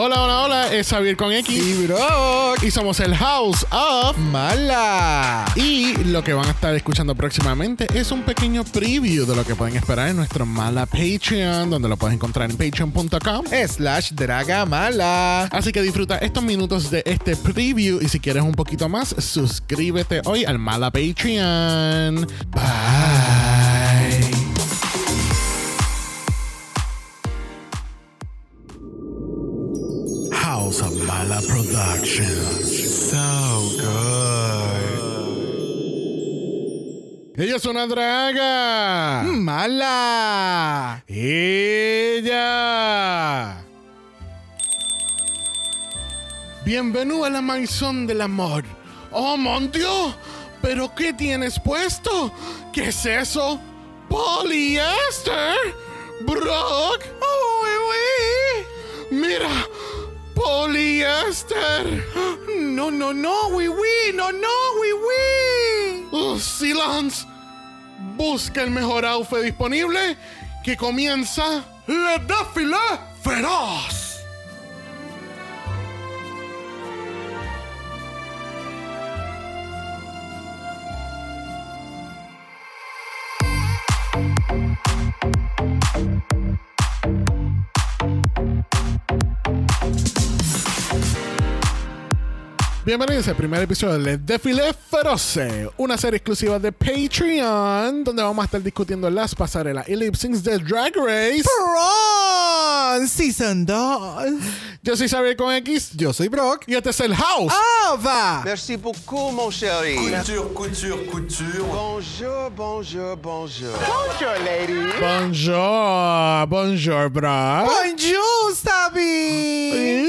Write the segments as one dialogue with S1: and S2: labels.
S1: Hola, hola, hola, es Xavier con X.
S2: Y Brock.
S1: Y somos el House of
S2: Mala.
S1: Y lo que van a estar escuchando próximamente es un pequeño preview de lo que pueden esperar en nuestro Mala Patreon, donde lo puedes encontrar en patreon.com.
S2: Slash Draga Mala.
S1: Así que disfruta estos minutos de este preview y si quieres un poquito más, suscríbete hoy al Mala Patreon. Bye. Mala Productions.
S2: So good.
S1: Ella es una draga.
S2: Mala.
S1: Ella. Bienvenido a la maison del amor. Oh, mon Dios. ¿Pero qué tienes puesto? ¿Qué es eso? ¿Poliéster? ¿Brock? Oh, oui, oui. Mira,
S2: No, no, no, oui, oui. No, no, oui, oui.
S1: Oh, silence. Busca el mejor outfit disponible que comienza
S2: Le défilé feroz.
S1: Bienvenidos al primer episodio de Defile Feroce, una serie exclusiva de Patreon, donde vamos a estar discutiendo las pasarelas y lip syncs de Drag Race.
S2: Prawn Season 2.
S1: Yo soy Xavier con X
S2: Yo soy Brock.
S1: y este es el House.
S2: Ava.
S3: Merci beaucoup, mon chéri.
S4: Couture, couture, couture.
S3: Bonjour, bonjour, bonjour.
S1: Bonjour, bonjour, bro.
S2: Bonjour, Sabi.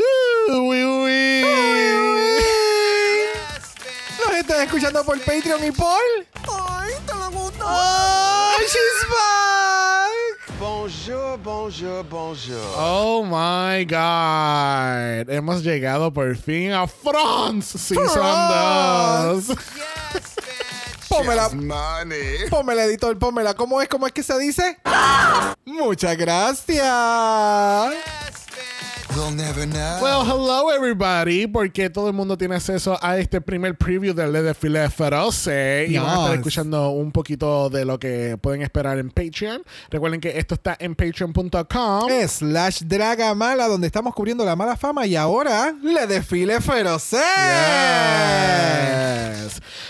S2: Están escuchando por Patreon y por. Ay, te lo gusta. Oh, she's back.
S3: Bonjour, bonjour, bonjour.
S1: Oh my God. Hemos llegado por fin a France Season
S2: France.
S1: 2.
S2: Pómela.
S4: Money.
S2: Pómela, editor, pómela. ¿Cómo es? ¿Cómo es que se dice? Muchas gracias.
S4: We'll never know.
S1: Well, hello everybody, porque todo el mundo tiene acceso a este primer preview del de Desfile Feroce y van a estar
S2: Yes.
S1: escuchando un poquito de lo que pueden esperar en Patreon. Recuerden que esto está en patreon.com.
S2: Slash Draga Mala, donde estamos cubriendo la mala fama y ahora le desfile feroz.
S1: Yes.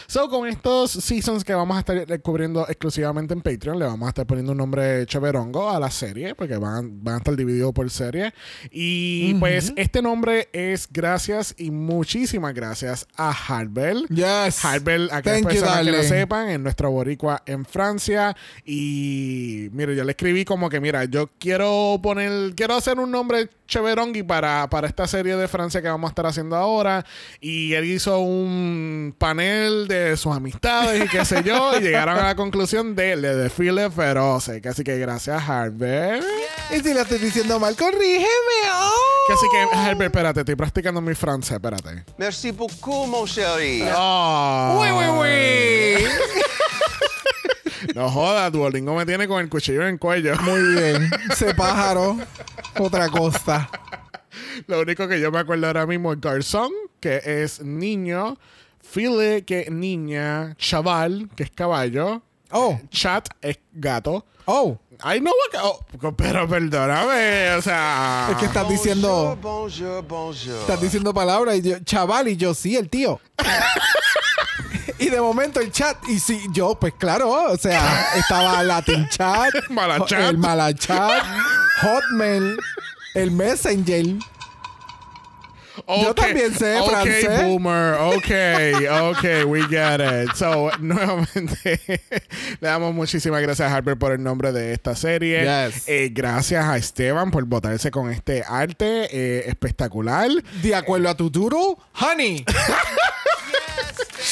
S1: So, con estos seasons que vamos a estar cubriendo exclusivamente en Patreon, le vamos a estar poniendo un nombre chéverongo a la serie, porque van, van a estar divididos por serie. Y pues este nombre es gracias y muchísimas gracias a Harbel.
S2: Yes.
S1: Harbel, a aquellas
S2: you,
S1: personas que lo sepan, en nuestra boricua en Francia. Y mire, yo le escribí como que, mira, yo quiero poner, quiero hacer un nombre chéverongui para, para esta serie de Francia que vamos a estar haciendo ahora. Y él hizo un panel de sus amistades y qué sé yo, y llegaron a la conclusión de Le Desfile Feroce. Así que gracias, Harbel.
S2: Y si lo estoy diciendo mal, corrígeme. Oh.
S1: Así que, espérate, estoy practicando mi francés, espérate.
S3: Merci beaucoup, mon chéri.
S1: Oh.
S2: Uy, uy, uy.
S1: No jodas, Duolingo me tiene con el cuchillo en el cuello.
S2: Muy bien. Ese pájaro. Otra costa.
S1: Lo único que yo me acuerdo ahora mismo es Garzón, que es niño. File, que es niña. Chaval, que es caballo.
S2: Oh.
S1: Chat es gato.
S2: Oh.
S1: Ay, no, oh, pero perdóname, o sea.
S2: Es que estás
S3: Bonjour,
S2: diciendo.
S3: bonjour, bonjour.
S2: Estás diciendo palabras y yo, chaval, y yo sí, el tío. y de momento el chat, y sí, yo, pues claro, o sea, estaba Latin Chat,
S1: Malachat.
S2: el Malachat, Hotmail, el Messenger. yo también sé
S1: ok,
S2: francés.
S1: boomer. Ok, ok, we get it. So, nuevamente, le damos muchísimas gracias a Harper por el nombre de esta serie.
S2: Yes.
S1: Eh, gracias a Esteban por votarse con este arte eh, espectacular.
S2: De acuerdo a tu duro, honey.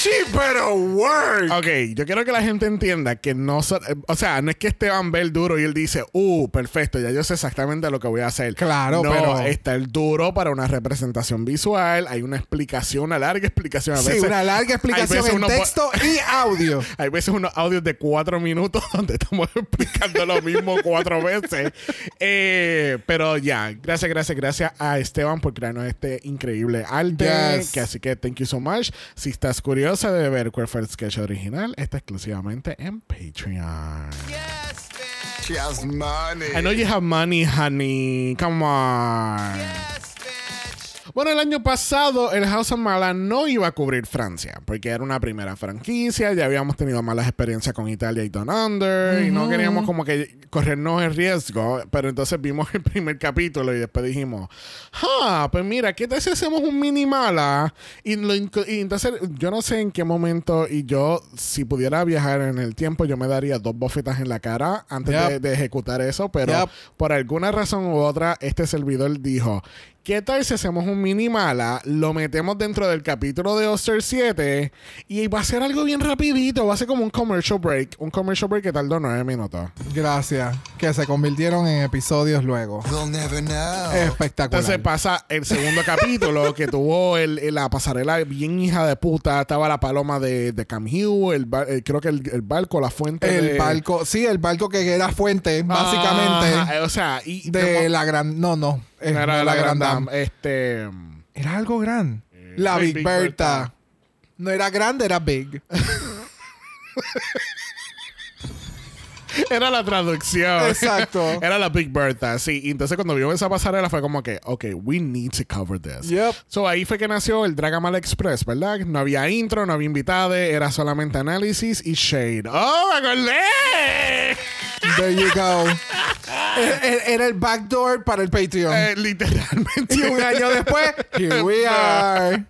S2: She better work.
S1: Ok, yo quiero que la gente entienda que no... so- eh, o sea, no es que Esteban ve el duro y él dice, uh, perfecto, ya yo sé exactamente lo que voy a hacer.
S2: Claro,
S1: no,
S2: pero-
S1: está el duro para una representación visual, hay una explicación, una larga explicación. A
S2: Sí,
S1: veces,
S2: una larga explicación en
S1: uno
S2: texto y audio.
S1: Hay veces unos audios de cuatro minutos donde estamos explicando lo mismo cuatro veces. Eh, pero ya, gracias, gracias, gracias a Esteban por crearnos este increíble arte.
S2: Yes.
S1: Que así que thank you so much. Si estás curiosa de ver cuál fue el sketch original, está exclusivamente en Patreon.
S4: She has money.
S1: I know you have money, honey. Come on. Bueno, el año pasado el House of Mala no iba a cubrir Francia, porque era una primera franquicia, ya habíamos tenido malas experiencias con Italia y Don Under, y no queríamos como que corrernos el riesgo, pero entonces vimos el primer capítulo y después dijimos, ah, pues mira, ¿qué tal si hacemos un mini mala? Y, lo y entonces yo no sé en qué momento, y yo, si pudiera viajar en el tiempo, yo me daría dos bofetas en la cara antes
S2: Yep.
S1: de, de ejecutar eso, pero
S2: Yep.
S1: por alguna razón u otra, este servidor dijo, ¿qué tal si hacemos un mini mala, lo metemos dentro del capítulo de Oster 7 y va a ser algo bien rapidito, va a ser como un commercial break, un commercial break que tardó nueve minutos.
S2: Gracias. Que se convirtieron en episodios luego.
S4: We'll never know.
S2: Espectacular.
S1: Entonces pasa el segundo capítulo que tuvo el, el- la pasarela bien hija de puta. Estaba la paloma de, de Cam Hugh, el, el- creo que el, el barco, la fuente
S2: el
S1: de-
S2: barco, sí, el barco que era fuente, básicamente,
S1: o sea, y
S2: de la gran. No, no. Eh,
S1: no era la gran
S2: Dam.
S1: Dam. Este.
S2: Era algo gran. la
S1: Big
S2: Big,
S1: Big
S2: Bertha.
S1: Bertha.
S2: No era grande, era big.
S1: Era la traducción.
S2: Exacto.
S1: Era la Big Bertha, sí. Y entonces cuando vio esa pasarela fue como que, ok, we need to cover this.
S2: Yep.
S1: So ahí fue que nació el Dragamal Express, ¿verdad? No había intro, no había invitado, era solamente análisis y shade. ¡Oh, me acordé!
S2: There you go. Era- era- Era el backdoor para el Patreon.
S1: Eh, literalmente.
S2: y un año después, here we are.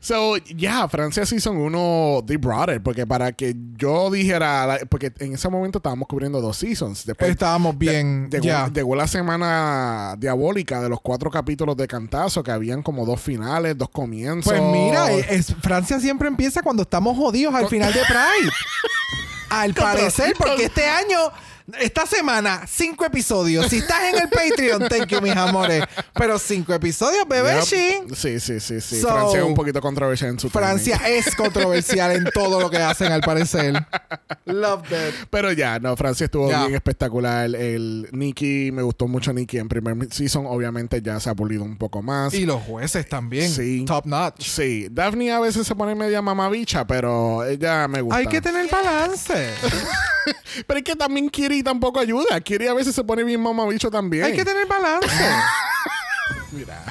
S1: So, yeah, Francia Season 1, they brought it. Porque para que yo dijera, porque en ese momento estábamos cubriendo dos seasons. Después
S2: Estábamos bien.
S1: Llegó,
S2: ya.
S1: llegó la semana diabólica de los cuatro capítulos de Cantazo, que habían como dos finales, dos comienzos.
S2: Pues mira, es- Francia siempre empieza cuando estamos jodidos al final de Pride. al parecer, porque este año, esta semana, cinco episodios. Si estás en el Patreon, thank you, mis amores. Pero cinco episodios, bebé,
S1: Yep.
S2: sí.
S1: Sí, sí, sí.
S2: So,
S1: Francia es un poquito controversial en su
S2: Francia
S1: timing.
S2: es controversial en todo lo que hacen, al parecer. Love that.
S1: Pero ya, no, Francia estuvo bien espectacular. El Nicky, me gustó mucho Nicky en primer season. Obviamente ya se ha pulido un poco más.
S2: Y los jueces también.
S1: Sí.
S2: Top notch.
S1: Sí, Daphne a veces se pone media mamabicha, pero ella me gusta.
S2: Hay que tener balance.
S1: Pero es que también Kiri tampoco ayuda. Kiri a veces se pone bien mamabicho también.
S2: Hay que tener balance.
S1: Mira.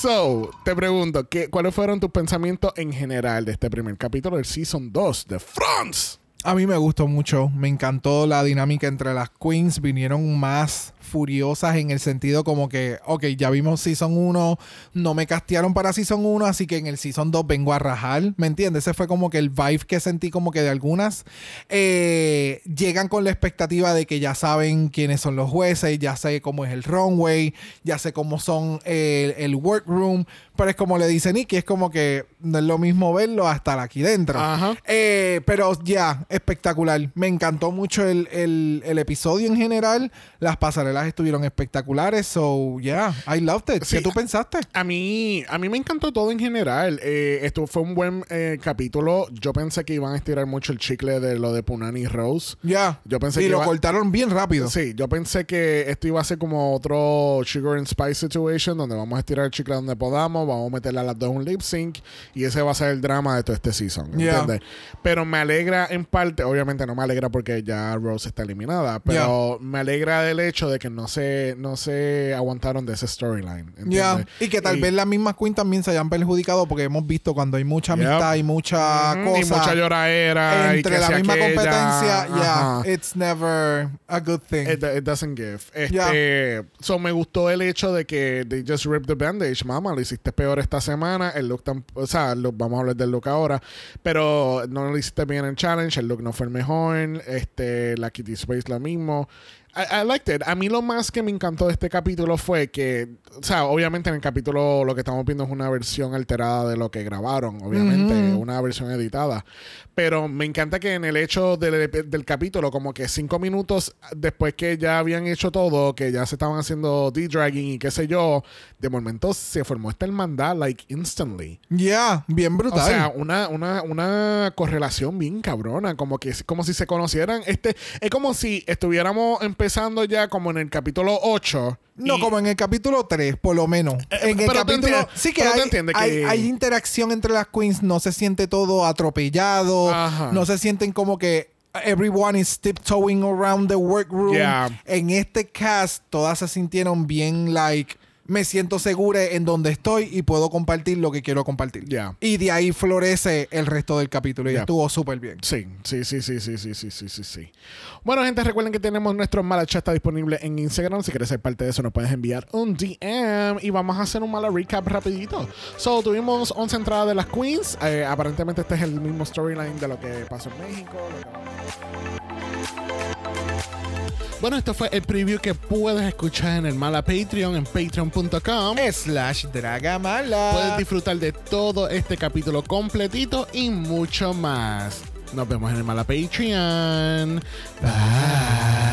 S1: So, te pregunto, ¿qué, ¿cuáles fueron tus pensamientos en general de este primer capítulo del Season 2 de France?
S2: A mí me gustó mucho, me encantó la dinámica entre las queens, vinieron más furiosas en el sentido como que, ok, ya vimos Season 1, no me castearon para Season 1, así que en el Season 2 vengo a rajar, ¿me entiendes? Ese fue como que el vibe que sentí como que de algunas eh, llegan con la expectativa de que ya saben quiénes son los jueces, ya sé cómo es el runway, ya sé cómo son el, el workroom, pero es como le dice Nicky, es como que no es lo mismo verlo hasta aquí dentro.
S1: Ajá.
S2: Eh, pero ya, espectacular. Me encantó mucho el, el- el episodio en general. Las pasarelas estuvieron espectaculares. So, yeah, I loved it.
S1: Sí.
S2: ¿Qué tú pensaste?
S1: A mí, a mí me encantó todo en general. Eh, esto fue un buen eh, capítulo. Yo pensé que iban a estirar mucho el chicle de lo de Punani y Rose.
S2: Ya.
S1: Yo pensé
S2: y
S1: que
S2: lo
S1: iba-
S2: cortaron bien rápido.
S1: Sí, yo pensé que esto iba a ser como otro Sugar and Spice situation donde vamos a estirar el chicle donde podamos, vamos a meterle a las dos un lip sync y ese va a ser el drama de todo este season.
S2: Yeah.
S1: ¿Entiendes? Pero me alegra en parte, obviamente no me alegra porque ya Rose está eliminada, pero me alegra del hecho de que no se, no se aguantaron de ese storyline. ¿entiendes?
S2: Y que tal vez las mismas queens también se hayan perjudicado porque hemos visto cuando hay mucha
S1: Yep.
S2: amistad y mucha
S1: Ujú,
S2: cosa.
S1: y mucha lloradera y
S2: entre
S1: que
S2: la misma
S1: aquella,
S2: competencia,
S1: ajá.
S2: yeah, it's never a good thing.
S1: It, it doesn't give. Este, so me gustó el hecho de que they just ripped the bandage, mamá, lo hiciste peor esta semana, el look tan, o sea, look- vamos a hablar del look ahora, pero no lo hiciste bien en challenge, el look no fue el mejor, este, la Kitty Space lo mismo. I, I liked it. A mí lo más que me encantó de este capítulo fue que, o sea, obviamente en el capítulo lo que estamos viendo es una versión alterada de lo que grabaron, obviamente, una versión editada. Pero me encanta que en el hecho del, del capítulo, como que cinco minutos después que ya habían hecho todo, que ya se estaban haciendo D-Dragging y qué sé yo, de momento se formó esta hermandad, like, instantly.
S2: Yeah, bien brutal.
S1: O sea, una, una, una correlación bien cabrona, como que como si se conocieran. Este, es como si estuviéramos empezando ya como en el capítulo 8.
S2: No,
S1: y-
S2: como en el capítulo 3, por lo menos.
S1: Eh,
S2: en el capítulo. Sí que hay,
S1: entiendes
S2: hay,
S1: que-
S2: hay interacción entre las queens, no se siente todo atropellado,
S1: Ajá.
S2: no se sienten como que everyone is tiptoeing around the workroom.
S1: Yeah.
S2: En este cast, todas se sintieron bien like. Me siento segura en donde estoy y puedo compartir lo que quiero compartir.
S1: Yeah.
S2: Y de ahí florece el resto del capítulo y
S1: Yeah.
S2: estuvo súper bien.
S1: Sí, sí, sí, sí, sí, sí, sí, sí, sí, sí. Bueno, gente, recuerden que tenemos nuestro Mala está disponible en Instagram. Si quieres ser parte de eso, nos puedes enviar un DM y vamos a hacer un Mala Recap rapidito. So, tuvimos 11 entradas de las Queens. Eh, aparentemente este es el mismo storyline de lo que pasó en México. lo que- Bueno, esto fue el preview que puedes escuchar en el Mala Patreon, en patreon.com.
S2: Slash Dragamala.
S1: Puedes disfrutar de todo este capítulo completito y mucho más. Nos vemos en el Mala Patreon. Bye.